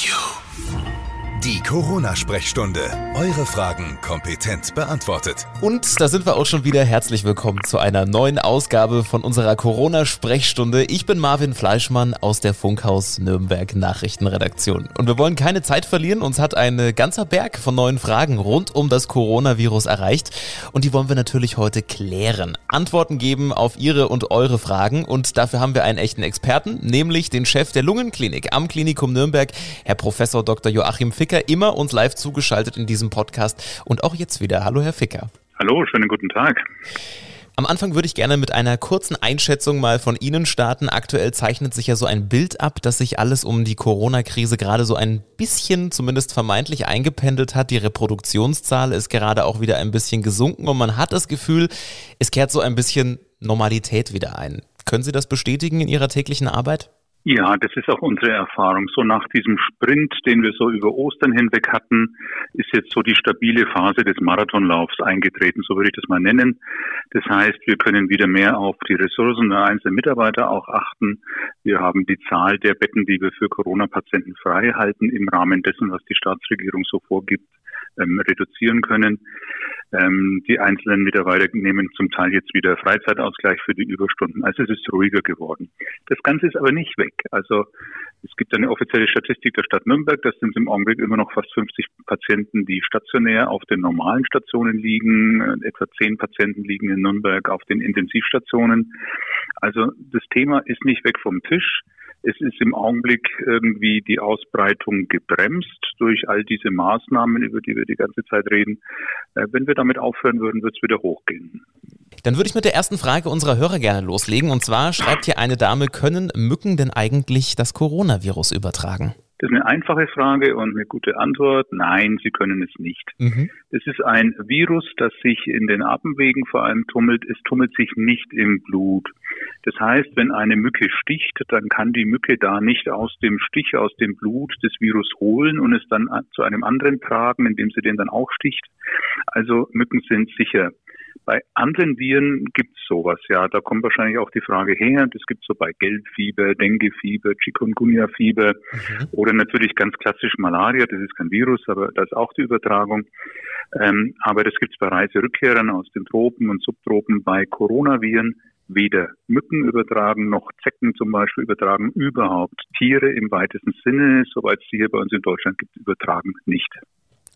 you. Die Corona-Sprechstunde. Eure Fragen kompetent beantwortet. Und da sind wir auch schon wieder. Herzlich willkommen zu einer neuen Ausgabe von unserer Corona-Sprechstunde. Ich bin Marvin Fleischmann aus der Funkhaus Nürnberg Nachrichtenredaktion. Und wir wollen keine Zeit verlieren. Uns hat ein ganzer Berg von neuen Fragen rund um das Coronavirus erreicht. Und die wollen wir natürlich heute klären. Antworten geben auf Ihre und eure Fragen. Und dafür haben wir einen echten Experten, nämlich den Chef der Lungenklinik am Klinikum Nürnberg, Herr Professor Dr. Joachim Fick Ficker, immer uns live zugeschaltet in diesem Podcast und auch jetzt wieder. Hallo, Herr Ficker. Hallo, schönen guten Tag. Am Anfang würde ich gerne mit einer kurzen Einschätzung mal von Ihnen starten. Aktuell zeichnet sich ja so ein Bild ab, dass sich alles um die Corona-Krise gerade so ein bisschen, zumindest vermeintlich, eingependelt hat. Die Reproduktionszahl ist gerade auch wieder ein bisschen gesunken und man hat das Gefühl, es kehrt so ein bisschen Normalität wieder ein. Können Sie das bestätigen in Ihrer täglichen Arbeit? Ja, das ist auch unsere Erfahrung. So nach diesem Sprint, den wir so über Ostern hinweg hatten, ist jetzt so die stabile Phase des Marathonlaufs eingetreten, so würde ich das mal nennen. Das heißt, wir können wieder mehr auf die Ressourcen der einzelnen Mitarbeiter auch achten. Wir haben die Zahl der Betten, die wir für Corona-Patienten frei halten, im Rahmen dessen, was die Staatsregierung so vorgibt, ähm, reduzieren können. Ähm, die einzelnen Mitarbeiter nehmen zum Teil jetzt wieder Freizeitausgleich für die Überstunden. Also es ist ruhiger geworden. Das Ganze ist aber nicht weg. Also es gibt eine offizielle Statistik der Stadt Nürnberg. Das sind im Augenblick immer noch fast 50 Patienten, die stationär auf den normalen Stationen liegen. Äh, etwa 10 Patienten liegen in Nürnberg auf den Intensivstationen. Also das Thema ist nicht weg vom Tisch. Es ist im Augenblick irgendwie die Ausbreitung gebremst durch all diese Maßnahmen, über die wir die ganze Zeit reden. Äh, wenn wir damit aufhören würden, wird es wieder hochgehen. Dann würde ich mit der ersten Frage unserer Hörer gerne loslegen. Und zwar schreibt hier eine Dame, können Mücken denn eigentlich das Coronavirus übertragen? Das ist eine einfache Frage und eine gute Antwort. Nein, sie können es nicht. Mhm. Es ist ein Virus, das sich in den Atemwegen vor allem tummelt. Es tummelt sich nicht im Blut. Das heißt, wenn eine Mücke sticht, dann kann die Mücke da nicht aus dem Stich, aus dem Blut des Virus holen und es dann zu einem anderen tragen, indem sie den dann auch sticht. Also Mücken sind sicher. Bei anderen Viren gibt es sowas, ja. Da kommt wahrscheinlich auch die Frage her. Das gibt es so bei Gelbfieber, Denguefieber, Chikungunya-Fieber mhm. oder natürlich ganz klassisch Malaria. Das ist kein Virus, aber da ist auch die Übertragung. Ähm, aber das gibt es bei Reiserückkehrern aus den Tropen und Subtropen. Bei Coronaviren weder Mücken übertragen noch Zecken zum Beispiel übertragen, überhaupt Tiere im weitesten Sinne, soweit es sie hier bei uns in Deutschland gibt, übertragen nicht.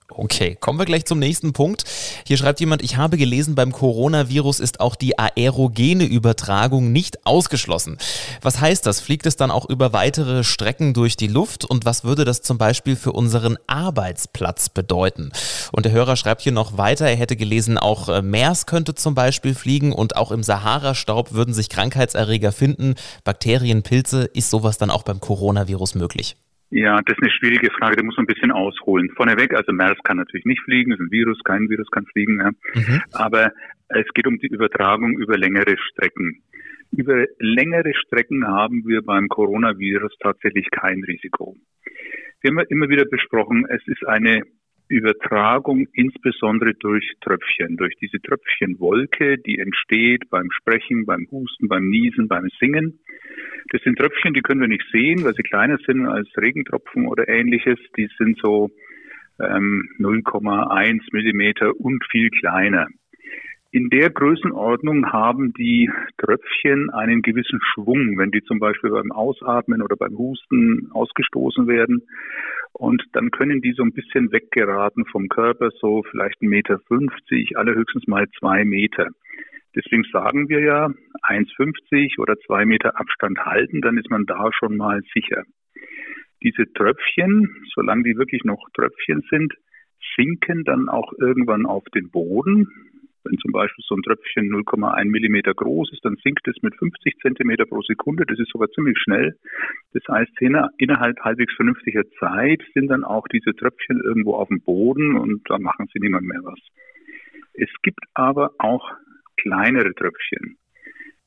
Okay, kommen wir gleich zum nächsten Punkt. Hier schreibt jemand, ich habe gelesen, beim Coronavirus ist auch die aerogene Übertragung nicht ausgeschlossen. Was heißt das? Fliegt es dann auch über weitere Strecken durch die Luft? Und was würde das zum Beispiel für unseren Arbeitsplatz bedeuten? Und der Hörer schreibt hier noch weiter, er hätte gelesen, auch äh, MERS könnte zum Beispiel fliegen und auch im Sahara-Staub würden sich Krankheitserreger finden. Bakterien, Pilze, ist sowas dann auch beim Coronavirus möglich? Ja, das ist eine schwierige Frage, da muss man ein bisschen ausholen. Vorneweg, also MERS kann natürlich nicht fliegen, ist ein Virus, kein Virus kann fliegen, ja. mhm. aber es geht um die Übertragung über längere Strecken. Über längere Strecken haben wir beim Coronavirus tatsächlich kein Risiko. Wir haben immer wieder besprochen, es ist eine Übertragung insbesondere durch Tröpfchen, durch diese Tröpfchenwolke, die entsteht beim Sprechen, beim Husten, beim Niesen, beim Singen. Das sind Tröpfchen, die können wir nicht sehen, weil sie kleiner sind als Regentropfen oder ähnliches. Die sind so ähm, 0,1 Millimeter und viel kleiner. In der Größenordnung haben die Tröpfchen einen gewissen Schwung, wenn die zum Beispiel beim Ausatmen oder beim Husten ausgestoßen werden. Und dann können die so ein bisschen weggeraten vom Körper, so vielleicht 1,50 Meter, allerhöchstens mal zwei Meter. Deswegen sagen wir ja 1,50 oder zwei Meter Abstand halten, dann ist man da schon mal sicher. Diese Tröpfchen, solange die wirklich noch Tröpfchen sind, sinken dann auch irgendwann auf den Boden. Wenn zum Beispiel so ein Tröpfchen 0,1 Millimeter groß ist, dann sinkt es mit 50 Zentimeter pro Sekunde. Das ist sogar ziemlich schnell. Das heißt, innerhalb halbwegs vernünftiger Zeit sind dann auch diese Tröpfchen irgendwo auf dem Boden und da machen sie niemand mehr was. Es gibt aber auch kleinere Tröpfchen.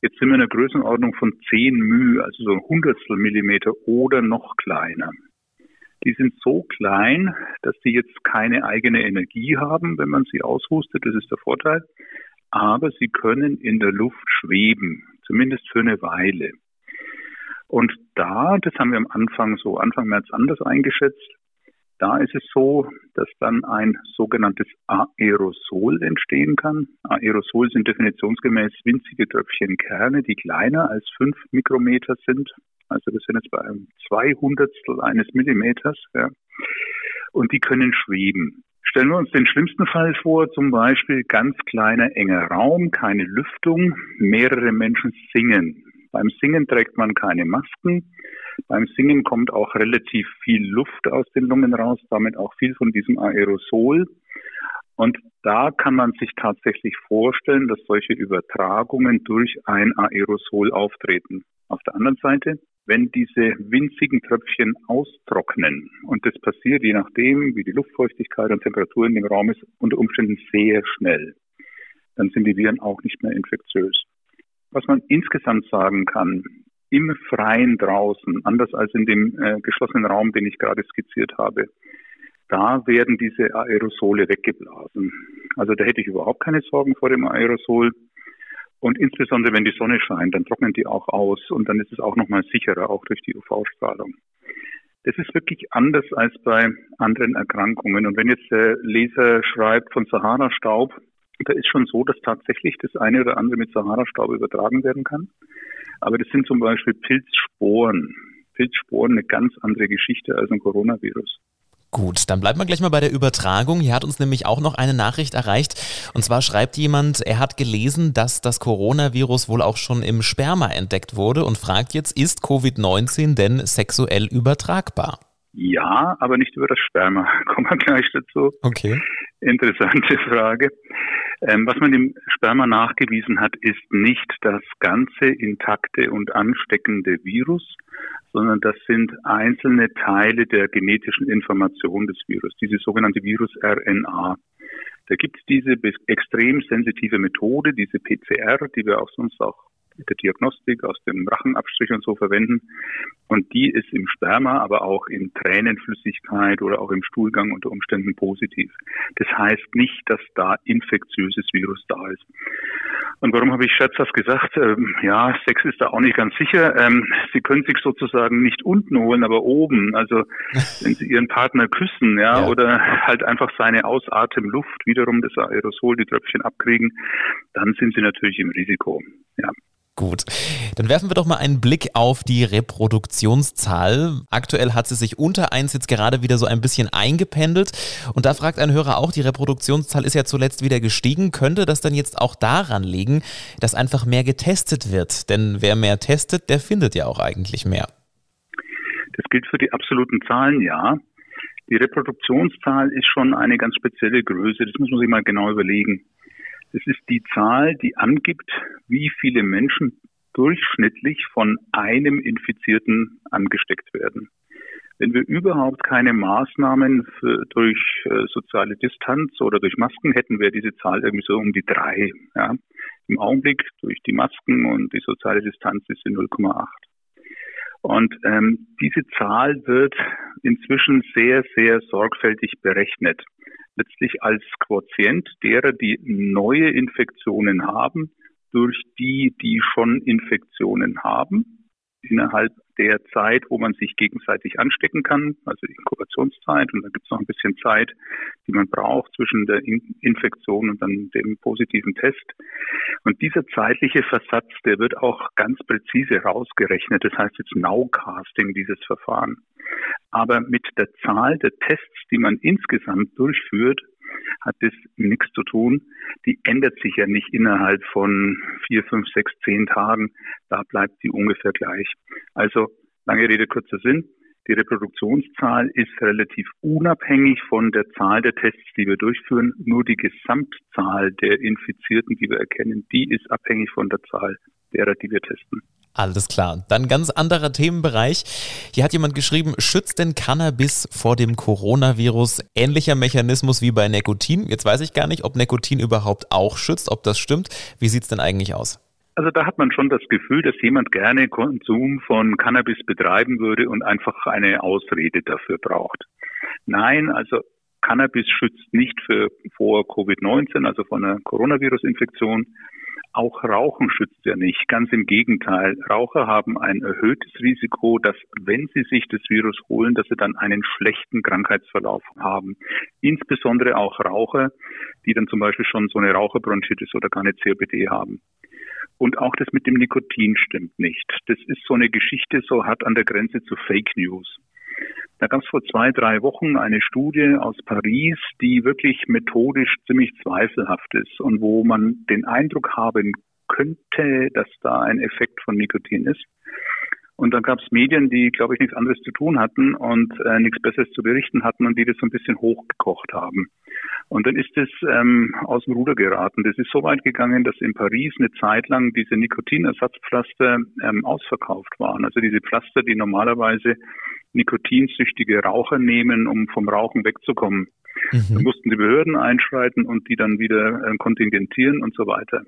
Jetzt sind wir in der Größenordnung von 10 μ, also so ein Hundertstel Millimeter oder noch kleiner. Die sind so klein, dass die jetzt keine eigene Energie haben, wenn man sie aushustet. Das ist der Vorteil. Aber sie können in der Luft schweben, zumindest für eine Weile. Und da, das haben wir am Anfang so Anfang März anders eingeschätzt, da ist es so, dass dann ein sogenanntes Aerosol entstehen kann. Aerosol sind definitionsgemäß winzige Tröpfchenkerne, die kleiner als fünf Mikrometer sind. Also wir sind jetzt bei einem Zweihundertstel eines Millimeters. Ja. Und die können schweben. Stellen wir uns den schlimmsten Fall vor, zum Beispiel ganz kleiner, enger Raum, keine Lüftung, mehrere Menschen singen. Beim Singen trägt man keine Masken. Beim Singen kommt auch relativ viel Luft aus den Lungen raus, damit auch viel von diesem Aerosol. Und da kann man sich tatsächlich vorstellen, dass solche Übertragungen durch ein Aerosol auftreten. Auf der anderen Seite, wenn diese winzigen Tröpfchen austrocknen, und das passiert je nachdem, wie die Luftfeuchtigkeit und Temperatur in dem Raum ist, unter Umständen sehr schnell, dann sind die Viren auch nicht mehr infektiös. Was man insgesamt sagen kann, im Freien draußen, anders als in dem äh, geschlossenen Raum, den ich gerade skizziert habe, da werden diese Aerosole weggeblasen. Also da hätte ich überhaupt keine Sorgen vor dem Aerosol. Und insbesondere wenn die Sonne scheint, dann trocknen die auch aus und dann ist es auch nochmal sicherer, auch durch die UV-Strahlung. Das ist wirklich anders als bei anderen Erkrankungen. Und wenn jetzt der Leser schreibt von Sahara-Staub, da ist schon so, dass tatsächlich das eine oder andere mit Sahara-Staub übertragen werden kann. Aber das sind zum Beispiel Pilzsporen. Pilzsporen eine ganz andere Geschichte als ein Coronavirus. Gut, dann bleiben wir gleich mal bei der Übertragung. Hier hat uns nämlich auch noch eine Nachricht erreicht. Und zwar schreibt jemand, er hat gelesen, dass das Coronavirus wohl auch schon im Sperma entdeckt wurde und fragt jetzt, ist Covid-19 denn sexuell übertragbar? Ja, aber nicht über das Sperma. Kommen wir gleich dazu. Okay. Interessante Frage. Ähm, was man im Sperma nachgewiesen hat, ist nicht das ganze intakte und ansteckende Virus, sondern das sind einzelne Teile der genetischen Information des Virus, diese sogenannte Virus-RNA. Da gibt es diese extrem sensitive Methode, diese PCR, die wir auch sonst auch der Diagnostik aus dem Rachenabstrich und so verwenden. Und die ist im Sperma, aber auch in Tränenflüssigkeit oder auch im Stuhlgang unter Umständen positiv. Das heißt nicht, dass da infektiöses Virus da ist. Und warum habe ich scherzhaft gesagt, ähm, ja, Sex ist da auch nicht ganz sicher. Ähm, Sie können sich sozusagen nicht unten holen, aber oben. Also wenn Sie Ihren Partner küssen, ja, ja, oder halt einfach seine Ausatemluft, wiederum das Aerosol, die Tröpfchen abkriegen, dann sind Sie natürlich im Risiko. Ja. Gut, dann werfen wir doch mal einen Blick auf die Reproduktionszahl. Aktuell hat sie sich unter 1 jetzt gerade wieder so ein bisschen eingependelt. Und da fragt ein Hörer auch, die Reproduktionszahl ist ja zuletzt wieder gestiegen. Könnte das dann jetzt auch daran liegen, dass einfach mehr getestet wird? Denn wer mehr testet, der findet ja auch eigentlich mehr. Das gilt für die absoluten Zahlen, ja. Die Reproduktionszahl ist schon eine ganz spezielle Größe. Das muss man sich mal genau überlegen. Es ist die Zahl, die angibt, wie viele Menschen durchschnittlich von einem Infizierten angesteckt werden. Wenn wir überhaupt keine Maßnahmen für, durch äh, soziale Distanz oder durch Masken hätten, wäre diese Zahl irgendwie so um die drei. Ja. Im Augenblick durch die Masken und die soziale Distanz ist sie 0,8. Und ähm, diese Zahl wird inzwischen sehr, sehr sorgfältig berechnet letztlich als Quotient derer, die neue Infektionen haben, durch die, die schon Infektionen haben innerhalb der Zeit, wo man sich gegenseitig anstecken kann, also die Inkubationszeit. Und dann gibt es noch ein bisschen Zeit, die man braucht zwischen der Infektion und dann dem positiven Test. Und dieser zeitliche Versatz, der wird auch ganz präzise rausgerechnet. Das heißt jetzt Nowcasting, dieses Verfahren. Aber mit der Zahl der Tests, die man insgesamt durchführt, hat das nichts zu tun. Die ändert sich ja nicht innerhalb von vier, fünf, sechs, zehn Tagen. Da bleibt die ungefähr gleich. Also lange Rede, kurzer Sinn. Die Reproduktionszahl ist relativ unabhängig von der Zahl der Tests, die wir durchführen. Nur die Gesamtzahl der Infizierten, die wir erkennen, die ist abhängig von der Zahl derer, die wir testen. Alles klar. Dann ganz anderer Themenbereich. Hier hat jemand geschrieben, schützt denn Cannabis vor dem Coronavirus? Ähnlicher Mechanismus wie bei Nikotin. Jetzt weiß ich gar nicht, ob Nikotin überhaupt auch schützt, ob das stimmt. Wie sieht es denn eigentlich aus? Also da hat man schon das Gefühl, dass jemand gerne Konsum von Cannabis betreiben würde und einfach eine Ausrede dafür braucht. Nein, also Cannabis schützt nicht für, vor Covid-19, also vor einer Coronavirus-Infektion. Auch Rauchen schützt ja nicht. Ganz im Gegenteil. Raucher haben ein erhöhtes Risiko, dass wenn sie sich das Virus holen, dass sie dann einen schlechten Krankheitsverlauf haben. Insbesondere auch Raucher, die dann zum Beispiel schon so eine Raucherbronchitis oder gar eine COPD haben. Und auch das mit dem Nikotin stimmt nicht. Das ist so eine Geschichte, so hat an der Grenze zu Fake News. Da gab es vor zwei, drei Wochen eine Studie aus Paris, die wirklich methodisch ziemlich zweifelhaft ist und wo man den Eindruck haben könnte, dass da ein Effekt von Nikotin ist. Und dann gab es Medien, die, glaube ich, nichts anderes zu tun hatten und äh, nichts Besseres zu berichten hatten und die das so ein bisschen hochgekocht haben. Und dann ist es ähm, aus dem Ruder geraten. Das ist so weit gegangen, dass in Paris eine Zeit lang diese Nikotinersatzpflaster ähm, ausverkauft waren. Also diese Pflaster, die normalerweise nikotinsüchtige Raucher nehmen, um vom Rauchen wegzukommen. Mhm. Da mussten die Behörden einschreiten und die dann wieder äh, kontingentieren und so weiter.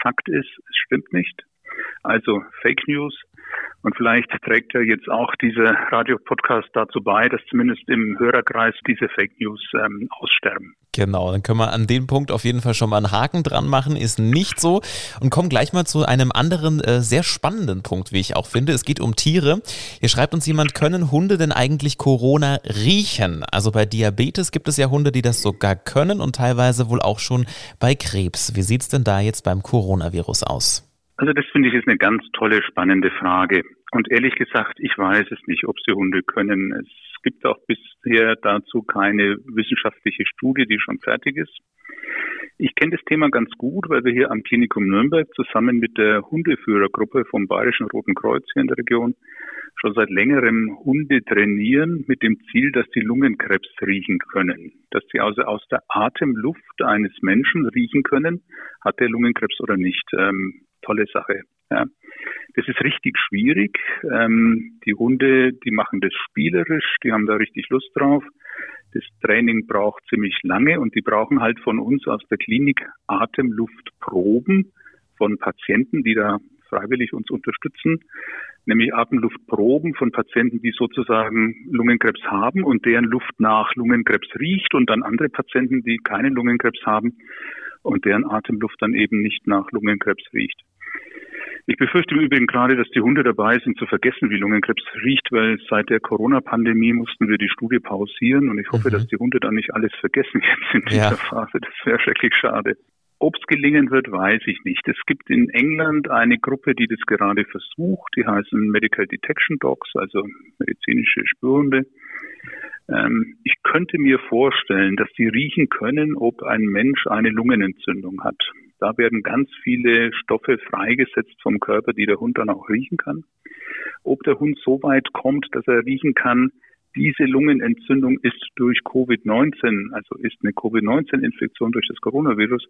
Fakt ist, es stimmt nicht. Also Fake News. Und vielleicht trägt ja jetzt auch dieser Radiopodcast dazu bei, dass zumindest im Hörerkreis diese Fake News ähm, aussterben. Genau, dann können wir an dem Punkt auf jeden Fall schon mal einen Haken dran machen, ist nicht so. Und kommen gleich mal zu einem anderen äh, sehr spannenden Punkt, wie ich auch finde. Es geht um Tiere. Hier schreibt uns jemand, können Hunde denn eigentlich Corona riechen? Also bei Diabetes gibt es ja Hunde, die das sogar können und teilweise wohl auch schon bei Krebs. Wie sieht's denn da jetzt beim Coronavirus aus? Also das finde ich ist eine ganz tolle, spannende Frage. Und ehrlich gesagt, ich weiß es nicht, ob sie Hunde können. Es gibt auch bisher dazu keine wissenschaftliche Studie, die schon fertig ist. Ich kenne das Thema ganz gut, weil wir hier am Klinikum Nürnberg zusammen mit der Hundeführergruppe vom Bayerischen Roten Kreuz hier in der Region schon seit längerem Hunde trainieren mit dem Ziel, dass die Lungenkrebs riechen können. Dass sie also aus der Atemluft eines Menschen riechen können, hat der Lungenkrebs oder nicht. Ähm, tolle Sache. Ja. Das ist richtig schwierig. Ähm, die Hunde, die machen das spielerisch, die haben da richtig Lust drauf. Das Training braucht ziemlich lange und die brauchen halt von uns aus der Klinik Atemluftproben von Patienten, die da freiwillig uns unterstützen, nämlich Atemluftproben von Patienten, die sozusagen Lungenkrebs haben und deren Luft nach Lungenkrebs riecht und dann andere Patienten, die keinen Lungenkrebs haben und deren Atemluft dann eben nicht nach Lungenkrebs riecht. Ich befürchte im Übrigen gerade, dass die Hunde dabei sind zu vergessen, wie Lungenkrebs riecht, weil seit der Corona-Pandemie mussten wir die Studie pausieren und ich hoffe, mhm. dass die Hunde dann nicht alles vergessen jetzt in dieser ja. Phase. Das wäre schrecklich schade. Ob es gelingen wird, weiß ich nicht. Es gibt in England eine Gruppe, die das gerade versucht. Die heißen Medical Detection Dogs, also medizinische Spürhunde. Ähm, ich könnte mir vorstellen, dass sie riechen können, ob ein Mensch eine Lungenentzündung hat. Da werden ganz viele Stoffe freigesetzt vom Körper, die der Hund dann auch riechen kann. Ob der Hund so weit kommt, dass er riechen kann, diese Lungenentzündung ist durch Covid-19, also ist eine Covid-19-Infektion durch das Coronavirus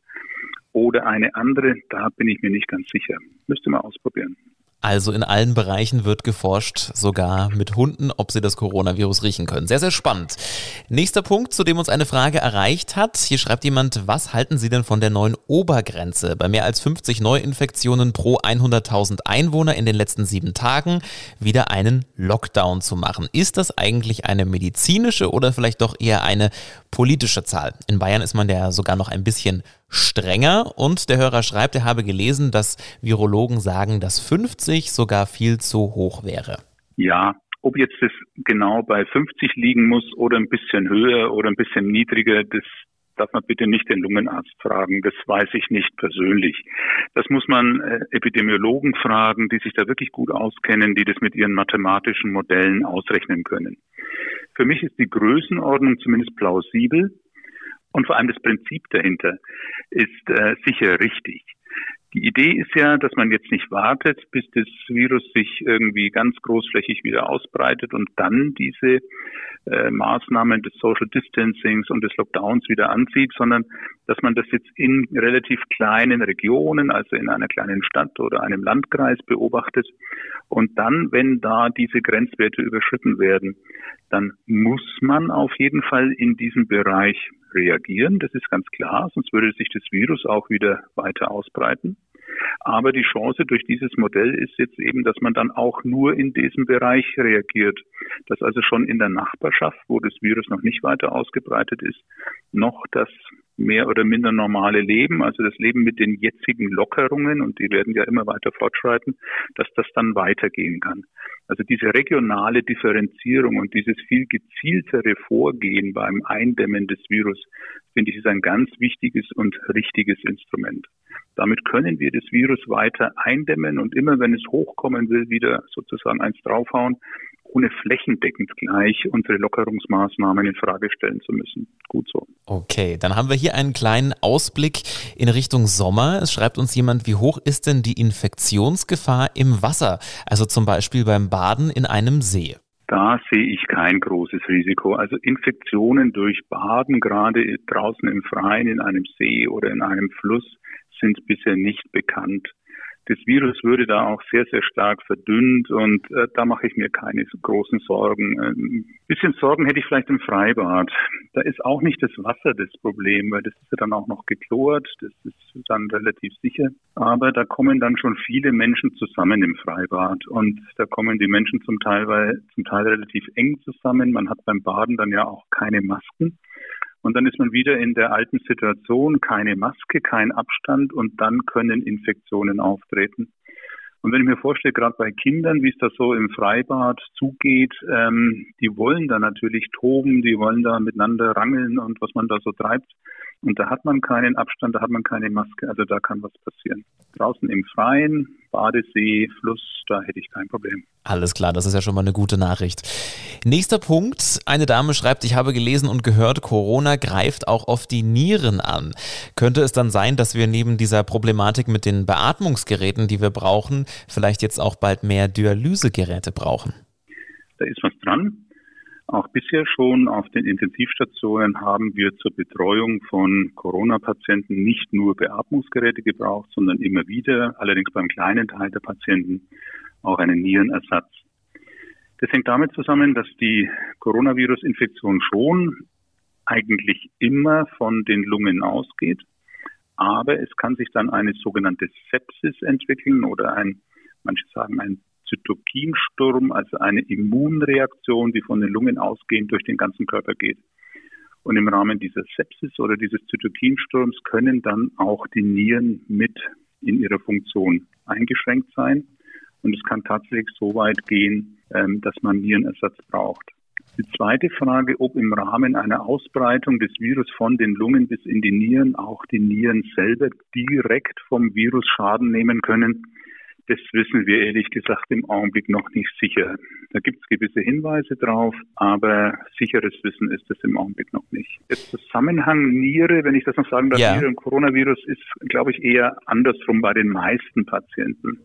oder eine andere, da bin ich mir nicht ganz sicher. Müsste man ausprobieren. Also in allen Bereichen wird geforscht, sogar mit Hunden, ob sie das Coronavirus riechen können. Sehr, sehr spannend. Nächster Punkt, zu dem uns eine Frage erreicht hat. Hier schreibt jemand, was halten Sie denn von der neuen Obergrenze? Bei mehr als 50 Neuinfektionen pro 100.000 Einwohner in den letzten sieben Tagen wieder einen Lockdown zu machen. Ist das eigentlich eine medizinische oder vielleicht doch eher eine politische Zahl? In Bayern ist man ja sogar noch ein bisschen strenger und der Hörer schreibt, er habe gelesen, dass Virologen sagen, dass 50 sogar viel zu hoch wäre. Ja, ob jetzt das genau bei 50 liegen muss oder ein bisschen höher oder ein bisschen niedriger, das darf man bitte nicht den Lungenarzt fragen. Das weiß ich nicht persönlich. Das muss man äh, Epidemiologen fragen, die sich da wirklich gut auskennen, die das mit ihren mathematischen Modellen ausrechnen können. Für mich ist die Größenordnung zumindest plausibel. Und vor allem das Prinzip dahinter ist äh, sicher richtig. Die Idee ist ja, dass man jetzt nicht wartet, bis das Virus sich irgendwie ganz großflächig wieder ausbreitet und dann diese äh, Maßnahmen des Social Distancings und des Lockdowns wieder anzieht, sondern dass man das jetzt in relativ kleinen Regionen, also in einer kleinen Stadt oder einem Landkreis beobachtet. Und dann, wenn da diese Grenzwerte überschritten werden, dann muss man auf jeden Fall in diesem Bereich reagieren. Das ist ganz klar, sonst würde sich das Virus auch wieder weiter ausbreiten. Aber die Chance durch dieses Modell ist jetzt eben, dass man dann auch nur in diesem Bereich reagiert. Dass also schon in der Nachbarschaft, wo das Virus noch nicht weiter ausgebreitet ist, noch das mehr oder minder normale Leben, also das Leben mit den jetzigen Lockerungen, und die werden ja immer weiter fortschreiten, dass das dann weitergehen kann. Also diese regionale Differenzierung und dieses viel gezieltere Vorgehen beim Eindämmen des Virus, finde ich, ist ein ganz wichtiges und richtiges Instrument. Damit können wir das Virus weiter eindämmen und immer wenn es hochkommen will, wieder sozusagen eins draufhauen ohne flächendeckend gleich unsere Lockerungsmaßnahmen in Frage stellen zu müssen. Gut so. Okay, dann haben wir hier einen kleinen Ausblick in Richtung Sommer. Es schreibt uns jemand, wie hoch ist denn die Infektionsgefahr im Wasser? Also zum Beispiel beim Baden in einem See. Da sehe ich kein großes Risiko. Also Infektionen durch Baden, gerade draußen im Freien, in einem See oder in einem Fluss, sind bisher nicht bekannt das Virus würde da auch sehr, sehr stark verdünnt und äh, da mache ich mir keine großen Sorgen. Ein ähm, bisschen Sorgen hätte ich vielleicht im Freibad. Da ist auch nicht das Wasser das Problem, weil das ist ja dann auch noch geklort, das ist dann relativ sicher. Aber da kommen dann schon viele Menschen zusammen im Freibad und da kommen die Menschen zum Teil, zum Teil relativ eng zusammen. Man hat beim Baden dann ja auch keine Masken. Und dann ist man wieder in der alten Situation, keine Maske, kein Abstand und dann können Infektionen auftreten. Und wenn ich mir vorstelle, gerade bei Kindern, wie es da so im Freibad zugeht, ähm, die wollen da natürlich toben, die wollen da miteinander rangeln und was man da so treibt. Und da hat man keinen Abstand, da hat man keine Maske, also da kann was passieren. Draußen im Freien, Badesee, Fluss, da hätte ich kein Problem. Alles klar, das ist ja schon mal eine gute Nachricht. Nächster Punkt. Eine Dame schreibt, ich habe gelesen und gehört, Corona greift auch auf die Nieren an. Könnte es dann sein, dass wir neben dieser Problematik mit den Beatmungsgeräten, die wir brauchen, vielleicht jetzt auch bald mehr Dialysegeräte brauchen? Da ist was dran. Auch bisher schon auf den Intensivstationen haben wir zur Betreuung von Corona-Patienten nicht nur Beatmungsgeräte gebraucht, sondern immer wieder, allerdings beim kleinen Teil der Patienten, auch einen Nierenersatz. Das hängt damit zusammen, dass die Coronavirus-Infektion schon eigentlich immer von den Lungen ausgeht, aber es kann sich dann eine sogenannte Sepsis entwickeln oder ein, manche sagen ein Zytokinsturm, also eine Immunreaktion, die von den Lungen ausgehend durch den ganzen Körper geht. Und im Rahmen dieser Sepsis oder dieses Zytokinsturms können dann auch die Nieren mit in ihrer Funktion eingeschränkt sein. Und es kann tatsächlich so weit gehen, ähm, dass man Nierenersatz braucht. Die zweite Frage, ob im Rahmen einer Ausbreitung des Virus von den Lungen bis in die Nieren auch die Nieren selber direkt vom Virus Schaden nehmen können, das wissen wir ehrlich gesagt im Augenblick noch nicht sicher. Da gibt es gewisse Hinweise drauf, aber sicheres Wissen ist es im Augenblick noch nicht. Der Zusammenhang Niere, wenn ich das noch sagen darf, ja. Niere und Coronavirus ist, glaube ich, eher andersrum bei den meisten Patienten.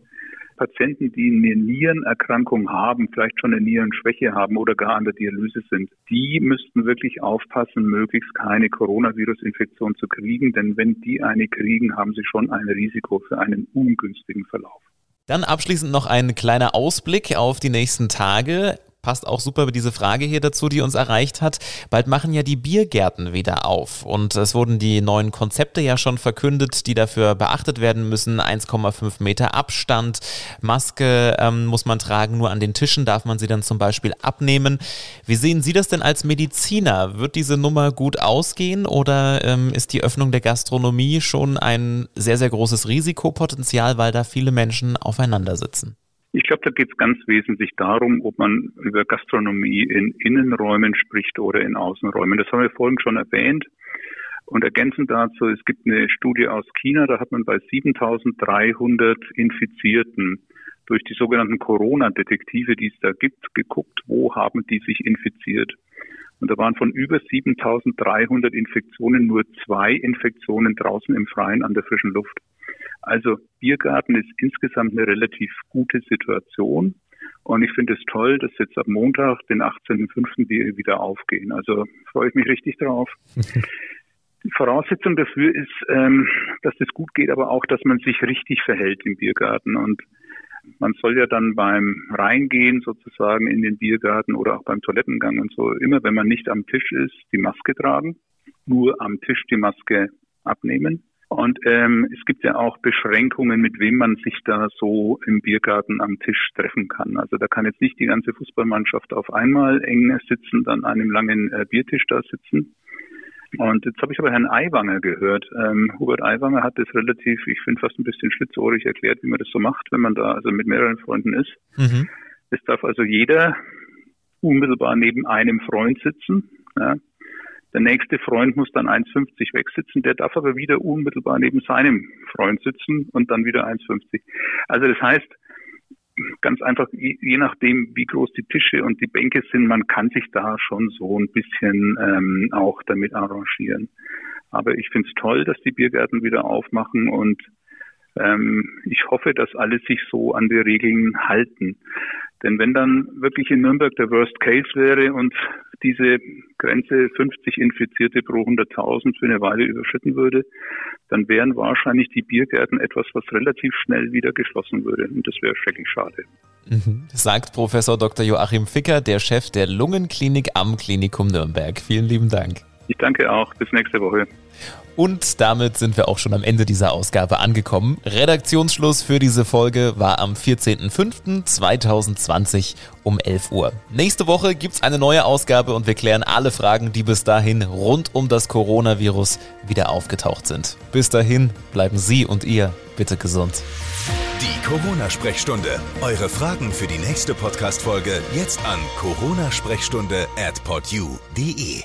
Patienten, die eine Nierenerkrankung haben, vielleicht schon eine Nierenschwäche haben oder gar an der Dialyse sind, die müssten wirklich aufpassen, möglichst keine Coronavirus-Infektion zu kriegen, denn wenn die eine kriegen, haben sie schon ein Risiko für einen ungünstigen Verlauf. Dann abschließend noch ein kleiner Ausblick auf die nächsten Tage passt auch super diese Frage hier dazu, die uns erreicht hat. Bald machen ja die Biergärten wieder auf und es wurden die neuen Konzepte ja schon verkündet, die dafür beachtet werden müssen. 1,5 Meter Abstand, Maske ähm, muss man tragen, nur an den Tischen darf man sie dann zum Beispiel abnehmen. Wie sehen Sie das denn als Mediziner? Wird diese Nummer gut ausgehen oder ähm, ist die Öffnung der Gastronomie schon ein sehr, sehr großes Risikopotenzial, weil da viele Menschen aufeinander sitzen? Ich glaube, da geht es ganz wesentlich darum, ob man über Gastronomie in Innenräumen spricht oder in Außenräumen. Das haben wir vorhin schon erwähnt. Und ergänzend dazu, es gibt eine Studie aus China, da hat man bei 7300 Infizierten durch die sogenannten Corona-Detektive, die es da gibt, geguckt, wo haben die sich infiziert. Und da waren von über 7300 Infektionen nur zwei Infektionen draußen im Freien an der frischen Luft. Also Biergarten ist insgesamt eine relativ gute Situation. Und ich finde es toll, dass jetzt ab Montag, den 18.05. die wieder aufgehen. Also freue ich mich richtig drauf. Die Voraussetzung dafür ist, ähm, dass es gut geht, aber auch, dass man sich richtig verhält im Biergarten. Und man soll ja dann beim Reingehen sozusagen in den Biergarten oder auch beim Toilettengang und so, immer wenn man nicht am Tisch ist, die Maske tragen, nur am Tisch die Maske abnehmen. Und ähm, es gibt ja auch Beschränkungen, mit wem man sich da so im Biergarten am Tisch treffen kann. Also da kann jetzt nicht die ganze Fußballmannschaft auf einmal eng sitzen, dann an einem langen äh, Biertisch da sitzen. Und jetzt habe ich aber Herrn Aiwanger gehört. Ähm, Hubert Aiwanger hat das relativ, ich finde fast ein bisschen schlitzohrig erklärt, wie man das so macht, wenn man da also mit mehreren Freunden ist. Mhm. Es darf also jeder unmittelbar neben einem Freund sitzen. Ja. Der nächste Freund muss dann 1,50 wegsitzen, der darf aber wieder unmittelbar neben seinem Freund sitzen und dann wieder 1,50. Also das heißt, ganz einfach, je nachdem, wie groß die Tische und die Bänke sind, man kann sich da schon so ein bisschen ähm, auch damit arrangieren. Aber ich finde es toll, dass die Biergärten wieder aufmachen und ähm, ich hoffe, dass alle sich so an die Regeln halten. Denn wenn dann wirklich in Nürnberg der Worst Case wäre und diese Grenze 50 Infizierte pro 100.000 für eine Weile überschritten würde, dann wären wahrscheinlich die Biergärten etwas, was relativ schnell wieder geschlossen würde. Und das wäre schrecklich schade. Mhm. Sagt Professor Dr. Joachim Ficker, der Chef der Lungenklinik am Klinikum Nürnberg. Vielen lieben Dank. Ich danke auch. Bis nächste Woche. Und damit sind wir auch schon am Ende dieser Ausgabe angekommen. Redaktionsschluss für diese Folge war am 14.05.2020 um 11 Uhr. Nächste Woche gibt's eine neue Ausgabe und wir klären alle Fragen, die bis dahin rund um das Coronavirus wieder aufgetaucht sind. Bis dahin bleiben Sie und ihr bitte gesund. Die Corona-Sprechstunde. Eure Fragen für die nächste Podcast-Folge jetzt an coronasprechstunde at podyou.de.